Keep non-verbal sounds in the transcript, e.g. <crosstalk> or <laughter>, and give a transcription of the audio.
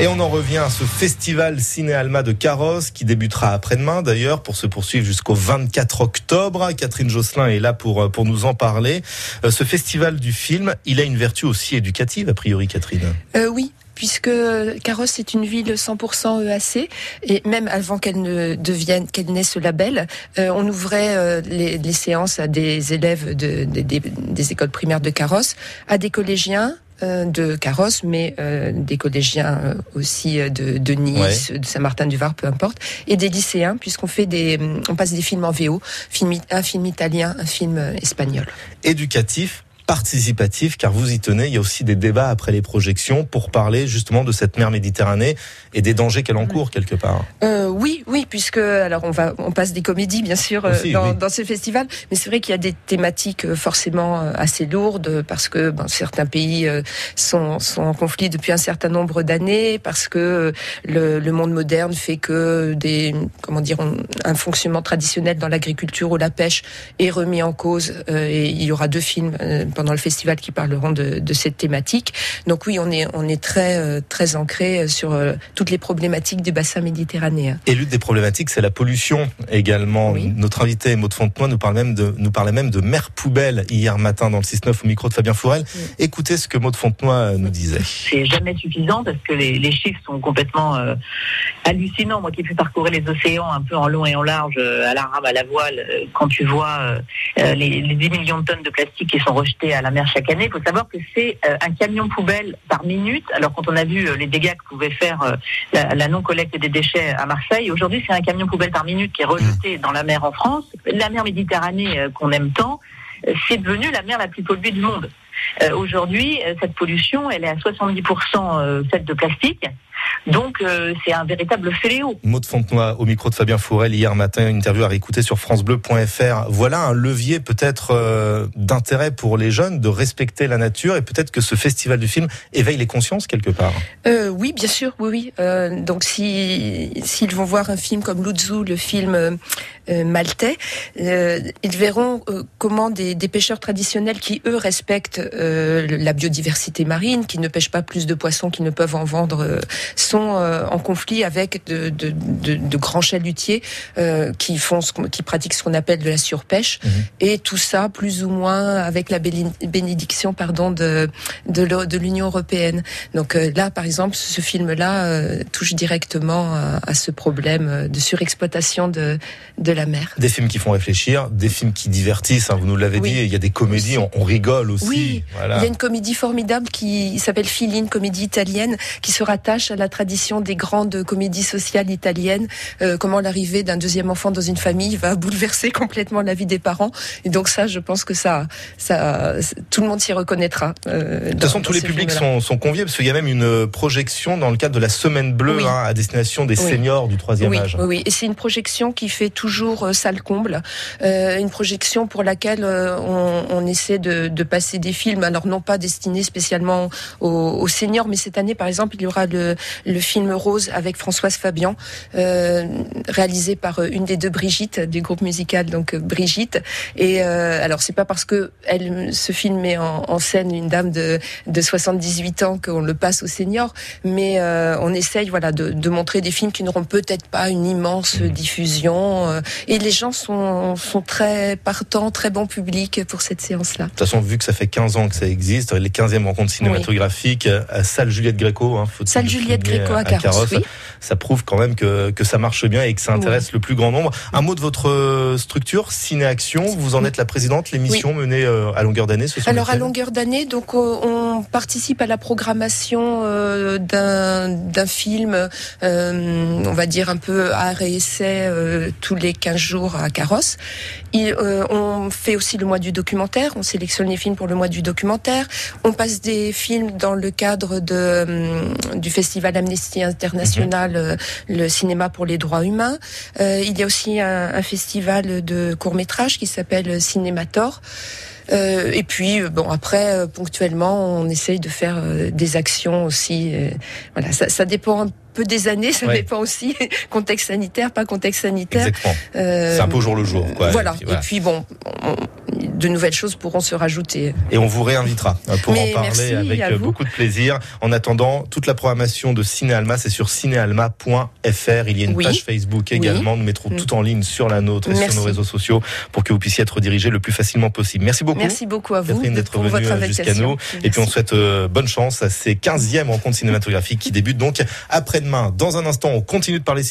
Et on en revient à ce festival Ciné Alma de Carrosse qui débutera après-demain d'ailleurs pour se poursuivre jusqu'au 24 octobre. Catherine Josselin est là pour, pour nous en parler. Euh, ce festival du film, il a une vertu aussi éducative a priori Catherine. Euh, oui, puisque Carrosse est une ville 100% EAC et même avant qu'elle ne devienne, qu'elle n'ait ce label, euh, on ouvrait euh, les, séances à des élèves de, de, des, écoles primaires de Carrosse, à des collégiens, euh, de Carrosse, mais euh, des collégiens euh, aussi de, de Nice, ouais. de Saint-Martin-du-Var, peu importe, et des lycéens, puisqu'on fait des, on passe des films en VO, film, un film italien, un film espagnol. Éducatif, participatif, car vous y tenez. Il y a aussi des débats après les projections pour parler justement de cette mer Méditerranée et des dangers qu'elle encourt quelque part. Euh, oui, oui, puisque alors on va, on passe des comédies bien sûr aussi, dans, oui. dans, ce festival, mais c'est vrai qu'il y a des thématiques euh, forcément euh, assez lourdes parce que ben, certains pays sont, sont en conflit depuis un certain nombre d'années, parce que le, le, monde moderne fait que des, comment dire, un fonctionnement traditionnel dans l'agriculture ou la pêche est remis en cause. et il y aura deux films pendant le festival qui parleront de, de, cette thématique. Donc oui, on est on est très très ancré sur toutes les problématiques du bassin méditerranéen. Et l'une des problématiques, c'est la pollution également. Oui. Notre invité Maud Fontenoy nous parle même de nous parlait même de mer poubelle hier matin dans le 6-9 au micro de Fabien Fourel. Oui. Écoutez ce que Maud Fontenoy nous disait. C'est jamais suffisant parce que les, les chiffres sont complètement euh, hallucinants. Moi qui ai pu parcourir les océans un peu en long et en large, euh, à la rame, à la voile, euh, quand tu vois les, les 10 millions de tonnes de plastique qui sont rejetées à la mer chaque année. Il faut savoir que c'est euh, un camion poubelle par minute. Alors quand on a vu euh, les dégâts que pouvait faire euh, la, non-collecte des déchets à Marseille, aujourd'hui c'est un camion poubelle par minute qui est rejeté dans la mer en France. La mer Méditerranée qu'on aime tant, c'est devenu la mer la plus polluée du monde. aujourd'hui, cette pollution, elle est à 70% faite de plastique. Donc euh, c'est un véritable fléau. Maud Fontenoy au micro de Fabien Fourel hier matin, une interview à réécouter sur francebleu.fr. Voilà un levier peut-être euh, d'intérêt pour les jeunes de respecter la nature et peut-être que ce festival du film éveille les consciences quelque part. Euh, oui, bien sûr, oui, oui. Euh, donc si s'ils vont voir un film comme Luzzu, le film euh, maltais, ils verront comment des, des, pêcheurs traditionnels qui eux respectent la biodiversité marine, qui ne pêchent pas plus de poissons qu'ils ne peuvent en vendre sont euh, en conflit avec de, de, de, de grands chalutiers euh, qui font, ce, qui pratiquent ce qu'on appelle de la surpêche, mmh. et tout ça plus ou moins avec la bénédiction, pardon, de de l'Union européenne. Donc euh, là, par exemple, ce film-là touche directement à, à, ce problème de surexploitation de de la mer. Des films qui font réfléchir, des films qui divertissent. Hein, vous nous l'avez oui. dit. Il y a des comédies, on, on rigole aussi. Oui. Voilà. Il y a une comédie formidable qui s'appelle Filine, comédie italienne, qui se rattache à la tradition des grandes comédies sociales italiennes, euh, comment l'arrivée d'un deuxième enfant dans une famille va <laughs> bouleverser complètement la vie des parents. Et donc ça, je pense que ça, ça, tout le monde s'y reconnaîtra. Euh, de toute façon, tous les publics sont, sont, conviés parce qu'il y a même une projection dans le cadre de la Semaine Bleue oui. hein, à destination des oui. seniors du troisième oui, âge. Oui, et c'est une projection qui fait toujours euh, salle comble, euh, une projection pour laquelle euh, on, on, essaie de, de, passer des films, alors non pas destinés spécialement aux, aux seniors, mais cette année, par exemple, il y aura le, le film Rose avec Françoise Fabian, euh, réalisé par une des deux Brigitte du groupe musical, donc Brigitte. Et euh, alors c'est pas parce que elle, ce film met en, en, scène une dame de, de 78 ans qu'on le passe aux seniors, mais euh, on essaye voilà de, de, montrer des films qui n'auront peut-être pas une immense diffusion. Euh, et les gens sont, sont très partants, très bon public pour cette séance-là. De toute façon, vu que ça fait 15 ans que ça existe, les 15e rencontres cinématographiques oui. à Salle Juliette Gréco, hein, Salle Juliette Gréco à, à Carrosse, Carrosse oui. ça prouve quand même que, que ça marche bien et que ça intéresse oui. le plus grand nombre. Un mot de votre structure, Ciné Action, vous en êtes la présidente, l'émission oui. menée euh, à longueur d'année ce Alors à longueur d'année, donc on participe à la programmation euh, d'un film, euh, on va dire un peu art et essai euh, tous les 15 jours à Carrosse. Et, euh, on fait aussi le mois du documentaire, on sélectionne les films pour le mois du documentaire. On passe des films dans le cadre de, du festival Amnesty International, mmh. le cinéma pour les droits humains. il y a aussi un, un festival de court métrage qui s'appelle Cinémator. Euh, et puis, bon, après, euh, ponctuellement, on essaye de faire euh, des actions aussi. voilà, ça, ça, dépend un peu des années, ça Ouais. dépend aussi <laughs> contexte sanitaire, pas contexte sanitaire. Euh, C'est un peu au jour le jour. Quoi. voilà. Et puis, Et puis bon, on- de nouvelles choses pourront se rajouter. Et on vous réinvitera euh, pour Mais en parler avec euh, beaucoup de plaisir. En attendant, toute la programmation de Ciné Alma, c'est sur cinéalma.fr. Il y a une Oui. page Facebook également. Nous mettrons Mm. tout en ligne sur la nôtre et Merci. sur nos réseaux sociaux pour que vous puissiez être redirigé le plus facilement possible. Merci beaucoup. Merci beaucoup à vous d'être votre euh, jusqu'à nous. Et puis on souhaite bonne chance à ces 15e rencontres cinématographiques qui débutent donc après-demain. Dans un instant, on continue de parler